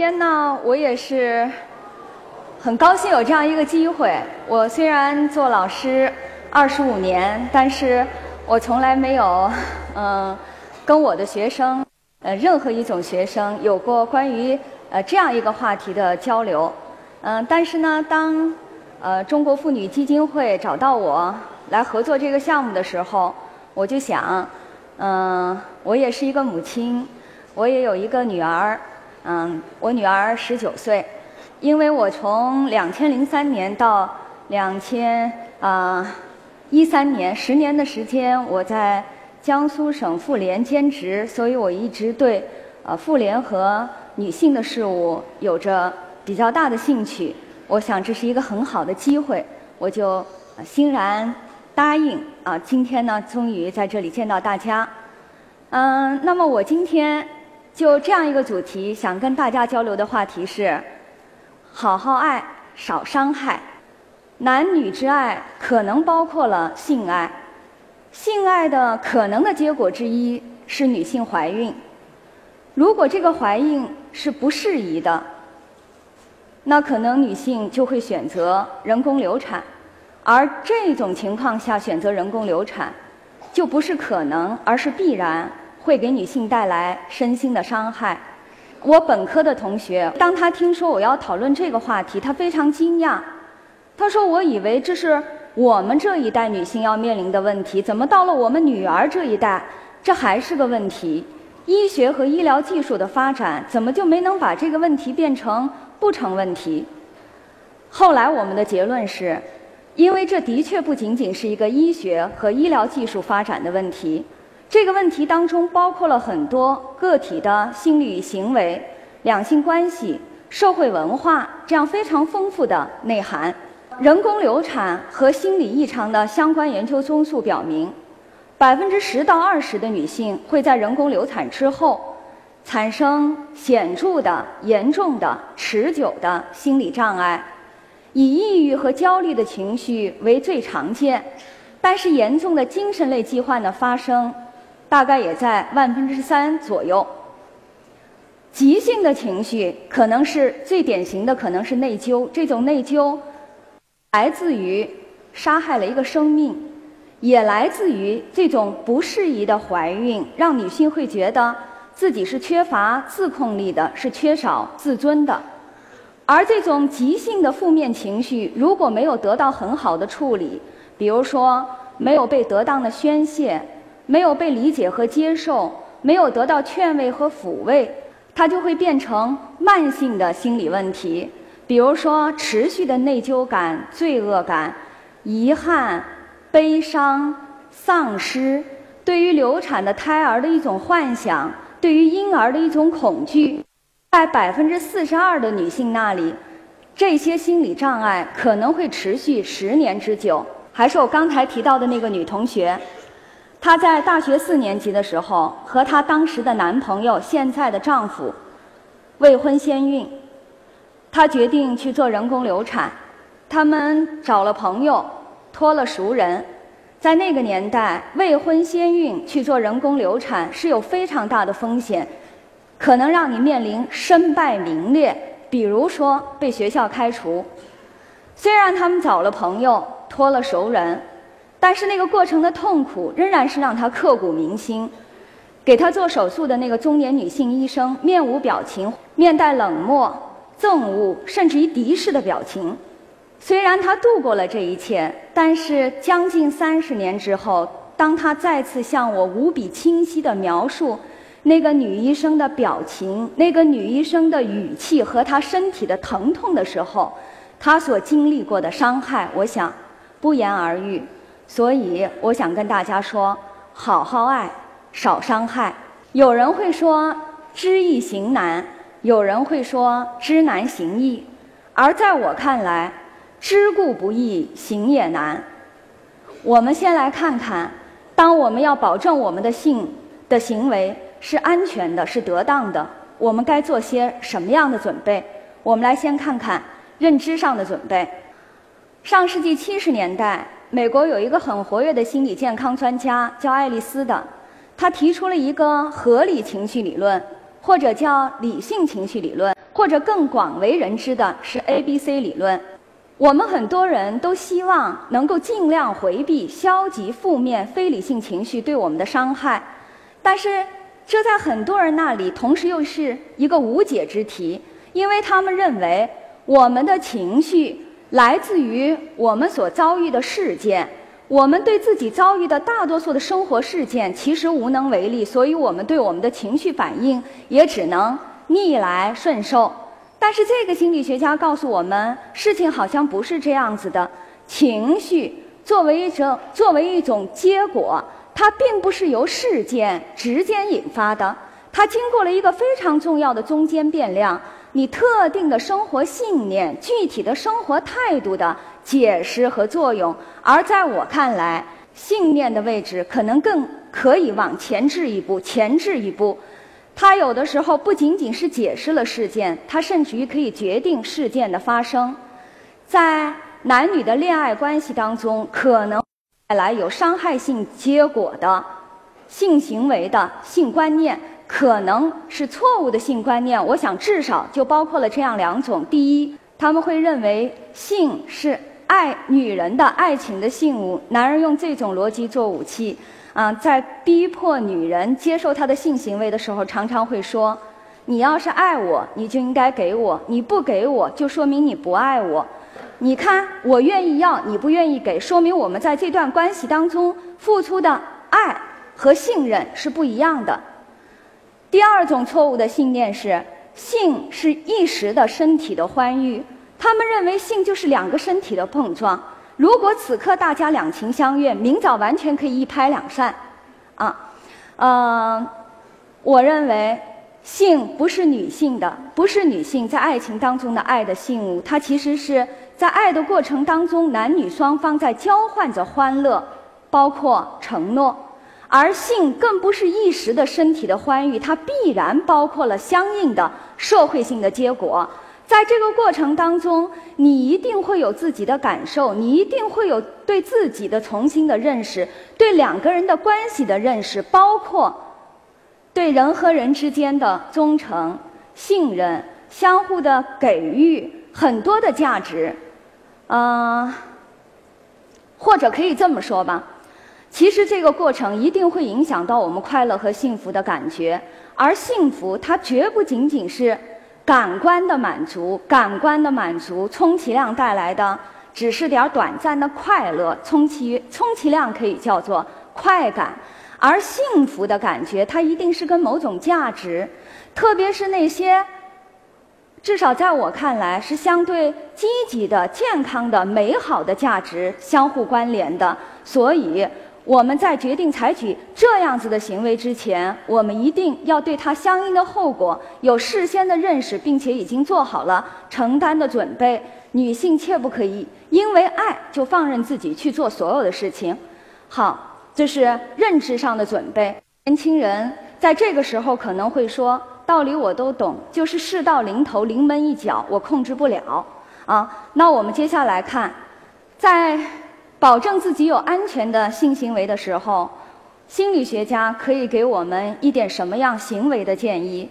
天呢，我也是很高兴有这样一个机会。我虽然做老师二十五年，但是我从来没有嗯跟我的学生呃任何一种学生有过关于呃这样一个话题的交流。嗯，但是呢，当呃中国妇女基金会找到我来合作这个项目的时候，我就想，嗯，我也是一个母亲，我也有一个女儿。嗯，我女儿十九岁，因为我从两千零三年到两千啊一三年，十年的时间我在江苏省妇联兼职，所以我一直对呃妇联和女性的事物有着比较大的兴趣。我想这是一个很好的机会，我就欣然答应啊。今天呢，终于在这里见到大家。嗯，那么我今天。就这样一个主题，想跟大家交流的话题是：好好爱，少伤害。男女之爱可能包括了性爱，性爱的可能的结果之一是女性怀孕。如果这个怀孕是不适宜的，那可能女性就会选择人工流产。而这种情况下选择人工流产，就不是可能，而是必然。会给女性带来身心的伤害。我本科的同学，当他听说我要讨论这个话题，他非常惊讶。他说：“我以为这是我们这一代女性要面临的问题，怎么到了我们女儿这一代，这还是个问题？医学和医疗技术的发展，怎么就没能把这个问题变成不成问题？”后来我们的结论是，因为这的确不仅仅是一个医学和医疗技术发展的问题。这个问题当中包括了很多个体的心理与行为、两性关系、社会文化这样非常丰富的内涵。人工流产和心理异常的相关研究综述表明，百分之十到二十的女性会在人工流产之后产生显著的、严重的、持久的心理障碍，以抑郁和焦虑的情绪为最常见，但是严重的精神类疾患的发生。大概也在万分之三左右。急性的情绪可能是最典型的，可能是内疚。这种内疚来自于杀害了一个生命，也来自于这种不适宜的怀孕，让女性会觉得自己是缺乏自控力的，是缺少自尊的。而这种急性的负面情绪如果没有得到很好的处理，比如说没有被得当的宣泄。没有被理解和接受，没有得到劝慰和抚慰，它就会变成慢性的心理问题。比如说，持续的内疚感、罪恶感、遗憾、悲伤、丧失，对于流产的胎儿的一种幻想，对于婴儿的一种恐惧，在百分之四十二的女性那里，这些心理障碍可能会持续十年之久。还是我刚才提到的那个女同学。她在大学四年级的时候，和她当时的男朋友、现在的丈夫未婚先孕，她决定去做人工流产。他们找了朋友，托了熟人。在那个年代，未婚先孕去做人工流产是有非常大的风险，可能让你面临身败名裂，比如说被学校开除。虽然他们找了朋友，托了熟人。但是那个过程的痛苦仍然是让他刻骨铭心。给他做手术的那个中年女性医生面无表情，面带冷漠、憎恶甚至于敌视的表情。虽然他度过了这一切，但是将近三十年之后，当他再次向我无比清晰地描述那个女医生的表情、那个女医生的语气和她身体的疼痛的时候，他所经历过的伤害，我想不言而喻。所以，我想跟大家说：好好爱，少伤害。有人会说知易行难，有人会说知难行易，而在我看来，知故不易，行也难。我们先来看看，当我们要保证我们的性的行为是安全的、是得当的，我们该做些什么样的准备？我们来先看看认知上的准备。上世纪七十年代。美国有一个很活跃的心理健康专家，叫爱丽丝的，他提出了一个合理情绪理论。或者叫理性情绪理论，或者更广为人知的是 A B C 理论。我们很多人都希望能够尽量回避消极、负面、非理性情绪对我们的伤害，但是这在很多人那里同时又是一个无解之题，因为他们认为我们的情绪来自于我们所遭遇的事件，我们对自己遭遇的大多数的生活事件其实无能为力，所以我们对我们的情绪反应也只能逆来顺受。但是这个心理学家告诉我们，事情好像不是这样子的。情绪作为一种作为一种结果，它并不是由事件直接引发的，它经过了一个非常重要的中间变量，你特定的生活信念、具体的生活态度的解释和作用。而在我看来，信念的位置可能更可以往前置一步，前置一步。它有的时候不仅仅是解释了事件，它甚至于可以决定事件的发生。在男女的恋爱关系当中，可能带来有伤害性结果的性行为的性观念，可能是错误的性观念。我想至少就包括了这样两种：第一，他们会认为性是爱女人的爱情的信物，男人用这种逻辑做武器。啊，在逼迫女人接受他的性行为的时候，常常会说：“你要是爱我，你就应该给我；你不给我，就说明你不爱我。你看，我愿意要，你不愿意给，说明我们在这段关系当中付出的爱和信任是不一样的。”第二种错误的信念是，性是一时的身体的欢愉，他们认为性就是两个身体的碰撞。如果此刻大家两情相悦，明早完全可以一拍两散，啊，嗯，我认为性不是女性的，不是女性在爱情当中的爱的信物，它其实是在爱的过程当中，男女双方在交换着欢乐，包括承诺，而性更不是一时的身体的欢愉，它必然包括了相应的社会性的结果。在这个过程当中，你一定会有自己的感受，你一定会有对自己的重新的认识，对两个人的关系的认识，包括对人和人之间的忠诚、信任、相互的给予很多的价值。嗯，或者可以这么说吧，其实这个过程一定会影响到我们快乐和幸福的感觉，而幸福它绝不仅仅是。感官的满足，感官的满足，充其量带来的只是点短暂的快乐，充其充其量可以叫做快感，而幸福的感觉，它一定是跟某种价值，特别是那些至少在我看来是相对积极的、健康的、美好的价值相互关联的，所以。我们在决定采取这样子的行为之前，我们一定要对它相应的后果有事先的认识，并且已经做好了承担的准备。女性切不可以因为爱就放任自己去做所有的事情。好，这是认知上的准备。年轻人在这个时候可能会说：“道理我都懂，就是事到临头临门一脚，我控制不了。”啊，那我们接下来看，在。保证自己有安全的性行为的时候，心理学家可以给我们一点什么样行为的建议？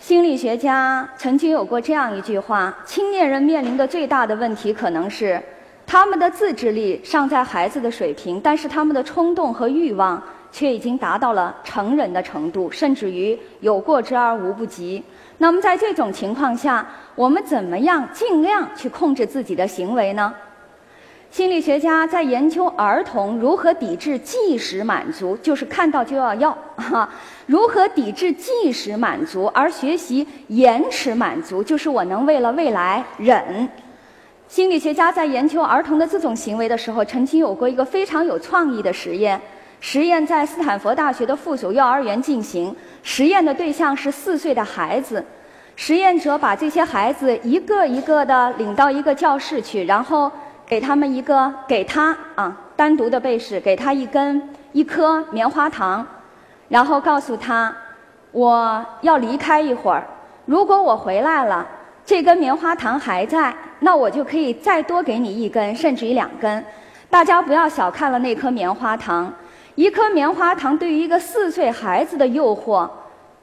心理学家曾经有过这样一句话：青年人面临的最大的问题可能是，他们的自制力尚在孩子的水平，但是他们的冲动和欲望却已经达到了成人的程度，甚至于有过之而无不及。那么在这种情况下，我们怎么样尽量去控制自己的行为呢？心理学家在研究儿童如何抵制即时满足，就是看到就要要，哈，如何抵制即时满足而学习延迟满足，就是我能为了未来忍。心理学家在研究儿童的这种行为的时候，曾经有过一个非常有创意的实验。实验在斯坦福大学的附属幼儿园进行，实验的对象是四岁的孩子。实验者把这些孩子一个一个的领到一个教室去，然后。给他们一个，给他啊，单独的被试，给他一根一颗棉花糖，然后告诉他，我要离开一会儿。如果我回来了，这根棉花糖还在，那我就可以再多给你一根，甚至于两根。大家不要小看了那颗棉花糖，一颗棉花糖对于一个四岁孩子的诱惑，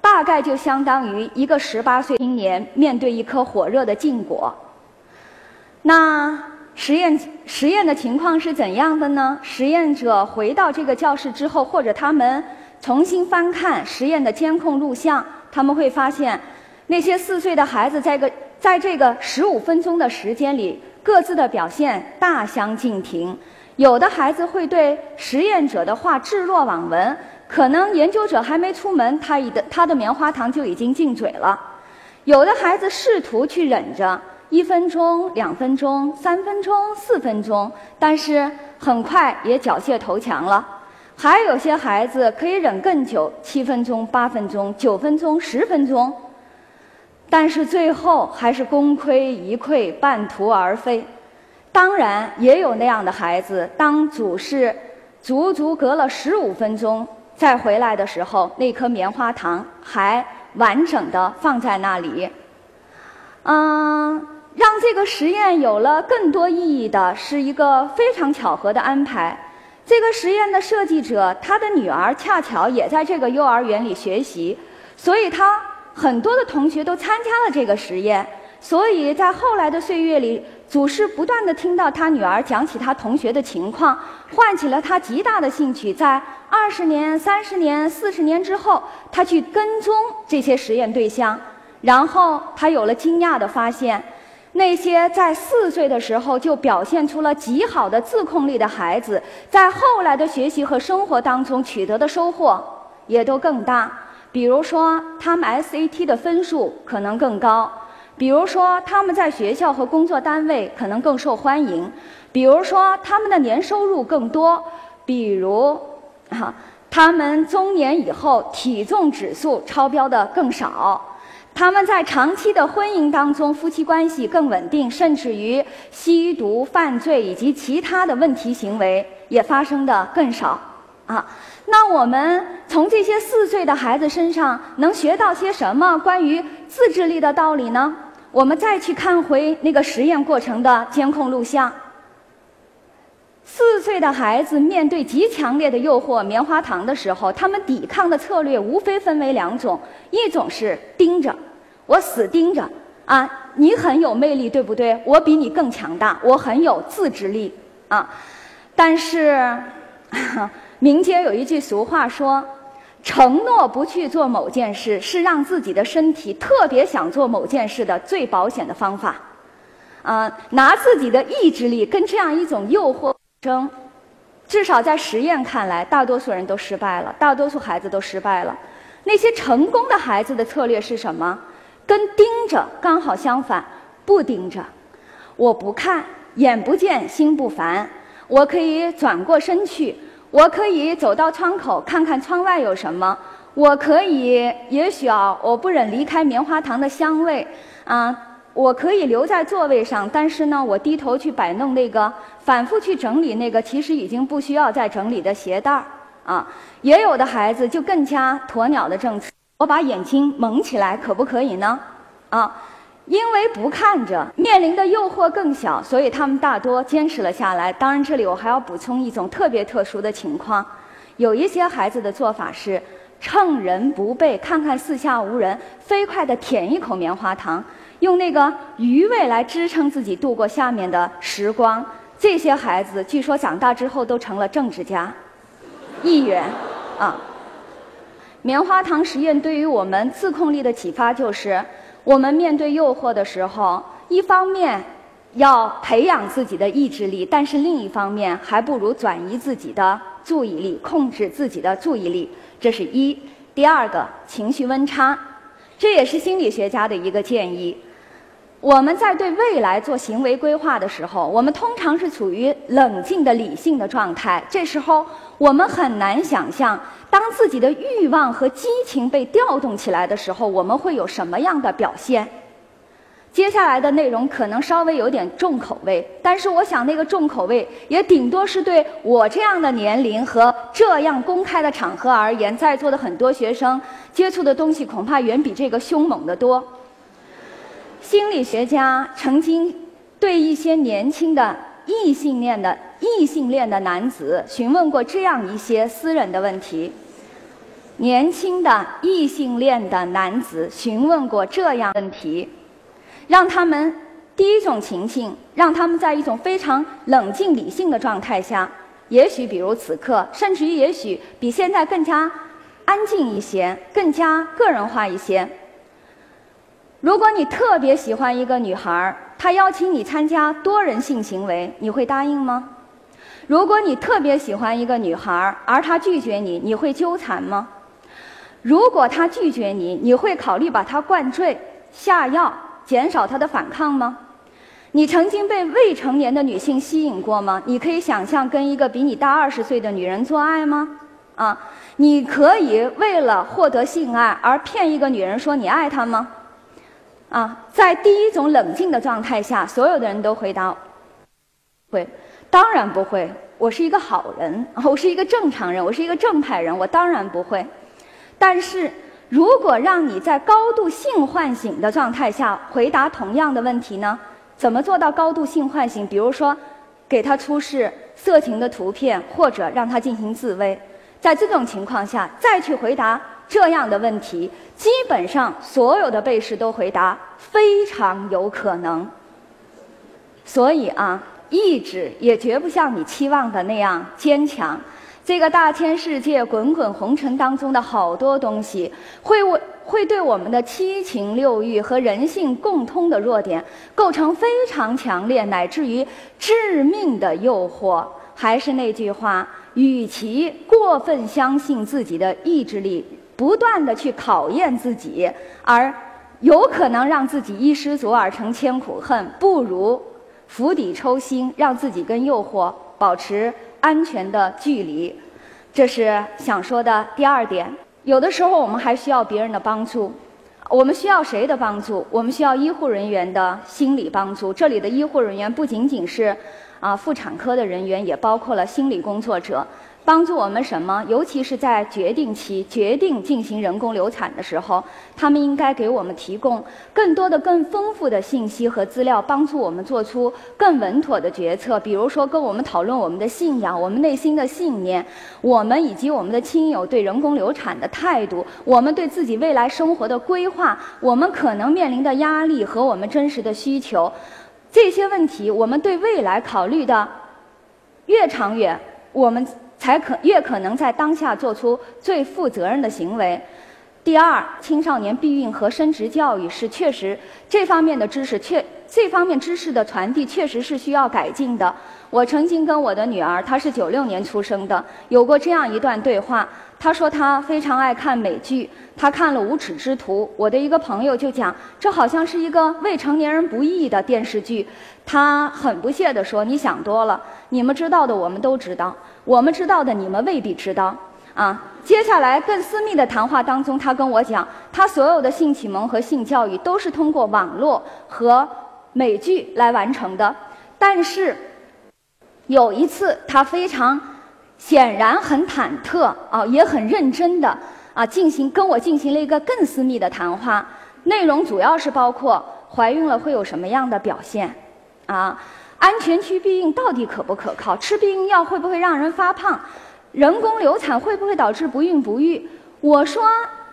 大概就相当于一个十八岁青年面对一颗火热的禁果。那实验实验的情况是怎样的呢？实验者回到这个教室之后，或者他们重新翻看实验的监控录像，他们会发现，那些四岁的孩子在个在这个十五分钟的时间里，各自的表现大相径庭。有的孩子会对实验者的话置若罔闻，可能研究者还没出门，他已的他的棉花糖就已经进嘴了。有的孩子试图去忍着一分钟、两分钟、三分钟、四分钟，但是很快也缴械投降了。还有些孩子可以忍更久，七分钟、八分钟、九分钟、十分钟。但是最后还是功亏一篑，半途而废。当然，也有那样的孩子，当主事足足隔了十五分钟再回来的时候，那颗棉花糖还完整的放在那里。嗯，让这个实验有了更多意义的是一个非常巧合的安排。这个实验的设计者，他的女儿恰巧也在这个幼儿园里学习，所以他。很多的同学都参加了这个实验，所以在后来的岁月里，祖师不断的听到他女儿讲起他同学的情况，唤起了他极大的兴趣。在二十年、三十年、四十年之后，他去跟踪这些实验对象，然后他有了惊讶的发现：那些在四岁的时候就表现出了极好的自控力的孩子，在后来的学习和生活当中取得的收获也都更大。比如说，他们 SAT 的分数可能更高；比如说，他们在学校和工作单位可能更受欢迎；比如说，他们的年收入更多；比如，哈，他们中年以后体重指数超标的更少；他们在长期的婚姻当中夫妻关系更稳定，甚至于吸毒、犯罪以及其他的问题行为也发生的更少，啊。那我们从这些四岁的孩子身上能学到些什么关于自制力的道理呢？我们再去看回那个实验过程的监控录像。四岁的孩子面对极强烈的诱惑——棉花糖的时候，他们抵抗的策略无非分为两种：一种是盯着，我死盯着啊，你很有魅力，对不对？我比你更强大，我很有自制力啊。但是。民间有一句俗话说：“承诺不去做某件事，是让自己的身体特别想做某件事的最保险的方法。”啊，拿自己的意志力跟这样一种诱惑争，至少在实验看来，大多数人都失败了，大多数孩子都失败了。那些成功的孩子的策略是什么？跟盯着刚好相反，不盯着，我不看，眼不见心不烦，我可以转过身去。我可以走到窗口看看窗外有什么。我可以，也许啊，我不忍离开棉花糖的香味，啊，我可以留在座位上，但是呢，我低头去摆弄那个，反复去整理那个其实已经不需要再整理的鞋带儿，啊，也有的孩子就更加鸵鸟的政策，我把眼睛蒙起来，可不可以呢？啊。因为不看着，面临的诱惑更小，所以他们大多坚持了下来。当然，这里我还要补充一种特别特殊的情况：有一些孩子的做法是趁人不备，看看四下无人，飞快地舔一口棉花糖，用那个余味来支撑自己度过下面的时光。这些孩子据说长大之后都成了政治家、议员啊。棉花糖实验对于我们自控力的启发就是。我们面对诱惑的时候，一方面要培养自己的意志力，但是另一方面还不如转移自己的注意力，控制自己的注意力。这是一。第二个，情绪温差，这也是心理学家的一个建议。我们在对未来做行为规划的时候，我们通常是处于冷静的理性的状态。这时候，我们很难想象，当自己的欲望和激情被调动起来的时候，我们会有什么样的表现。接下来的内容可能稍微有点重口味，但是我想那个重口味也顶多是对我这样的年龄和这样公开的场合而言，在座的很多学生接触的东西恐怕远比这个凶猛的多。心理学家曾经对一些年轻的异性恋的异性恋的男子询问过这样一些私人的问题：年轻的异性恋的男子询问过这样问题，让他们第一种情形，让他们在一种非常冷静理性的状态下，也许比如此刻，甚至于也许比现在更加安静一些，更加个人化一些。如果你特别喜欢一个女孩儿，她邀请你参加多人性行为，你会答应吗？如果你特别喜欢一个女孩儿，而她拒绝你，你会纠缠吗？如果她拒绝你，你会考虑把她灌醉、下药，减少她的反抗吗？你曾经被未成年的女性吸引过吗？你可以想象跟一个比你大二十岁的女人做爱吗？啊，你可以为了获得性爱而骗一个女人说你爱她吗？啊，在第一种冷静的状态下，所有的人都回答会，当然不会。我是一个好人，我是一个正常人，我是一个正派人，我当然不会。但是如果让你在高度性唤醒的状态下回答同样的问题呢？怎么做到高度性唤醒？比如说，给他出示色情的图片，或者让他进行自慰。在这种情况下，再去回答。这样的问题，基本上所有的被试都回答非常有可能。所以啊，意志也绝不像你期望的那样坚强。这个大千世界滚滚红尘当中的好多东西，会为会对我们的七情六欲和人性共通的弱点构成非常强烈乃至于致命的诱惑。还是那句话，与其过分相信自己的意志力。不断的去考验自己，而有可能让自己一失足而成千苦恨，不如釜底抽薪，让自己跟诱惑保持安全的距离。这是想说的第二点。有的时候我们还需要别人的帮助，我们需要谁的帮助？我们需要医护人员的心理帮助。这里的医护人员不仅仅是啊妇产科的人员，也包括了心理工作者。帮助我们什么？尤其是在决定期、决定进行人工流产的时候，他们应该给我们提供更多的、更丰富的信息和资料，帮助我们做出更稳妥的决策。比如说，跟我们讨论我们的信仰、我们内心的信念，我们以及我们的亲友对人工流产的态度，我们对自己未来生活的规划，我们可能面临的压力和我们真实的需求，这些问题，我们对未来考虑的越长远，我们。才可越可能在当下做出最负责任的行为。第二，青少年避孕和生殖教育是确实这方面的知识，确这方面知识的传递确实是需要改进的。我曾经跟我的女儿，她是九六年出生的，有过这样一段对话。她说她非常爱看美剧，她看了《无耻之徒》。我的一个朋友就讲，这好像是一个未成年人不宜的电视剧。她很不屑地说：“你想多了，你们知道的我们都知道。”我们知道的，你们未必知道，啊！接下来更私密的谈话当中，他跟我讲，他所有的性启蒙和性教育都是通过网络和美剧来完成的。但是有一次，他非常显然很忐忑啊，也很认真的啊，进行跟我进行了一个更私密的谈话，内容主要是包括怀孕了会有什么样的表现，啊。安全区避孕到底可不可靠？吃避孕药会不会让人发胖？人工流产会不会导致不孕不育？我说，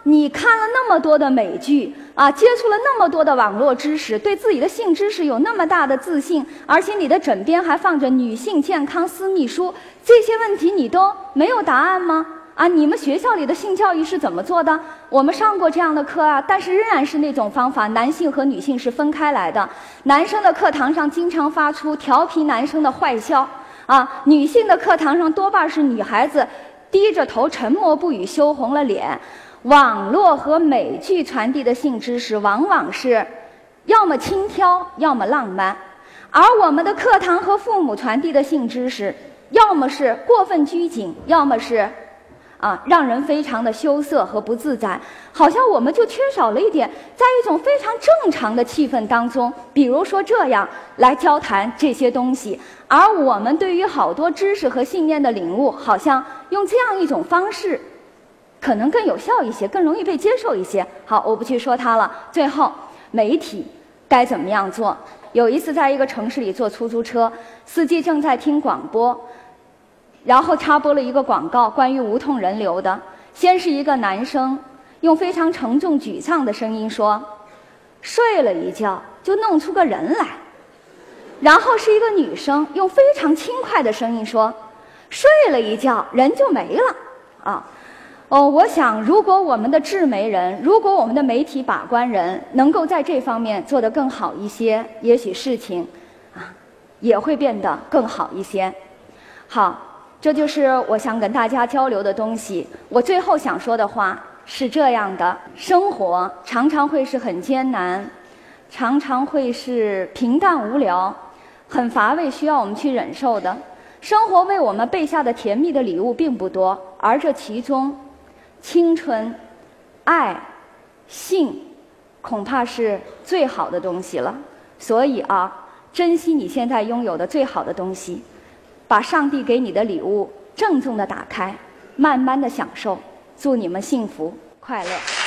你看了那么多的美剧啊，接触了那么多的网络知识，对自己的性知识有那么大的自信，而且你的枕边还放着女性健康私密书，这些问题你都没有答案吗？啊，你们学校里的性教育是怎么做的？我们上过这样的课啊，但是仍然是那种方法，男性和女性是分开来的。男生的课堂上经常发出调皮男生的坏笑，啊，女性的课堂上多半是女孩子低着头沉默不语，羞红了脸。网络和美剧传递的性知识往往是要么轻佻，要么浪漫，而我们的课堂和父母传递的性知识，要么是过分拘谨，要么是。啊，让人非常的羞涩和不自在，好像我们就缺少了一点，在一种非常正常的气氛当中，比如说这样来交谈这些东西，而我们对于好多知识和信念的领悟，好像用这样一种方式，可能更有效一些，更容易被接受一些。好，我不去说它了。最后，媒体该怎么样做？有一次，在一个城市里坐出租车，司机正在听广播。然后插播了一个广告，关于无痛人流的。先是一个男生用非常沉重沮丧的声音说：“睡了一觉就弄出个人来。”然后是一个女生用非常轻快的声音说：“睡了一觉人就没了。”啊。哦，我想，如果我们的制媒人，如果我们的媒体把关人能够在这方面做得更好一些，也许事情啊也会变得更好一些。好，这就是我想跟大家交流的东西。我最后想说的话是这样的：生活常常会是很艰难，常常会是平淡无聊、很乏味，需要我们去忍受的。生活为我们备下的甜蜜的礼物并不多，而这其中。青春、爱、性，恐怕是最好的东西了。所以啊，珍惜你现在拥有的最好的东西，把上帝给你的礼物郑重的打开，慢慢的享受。祝你们幸福快乐。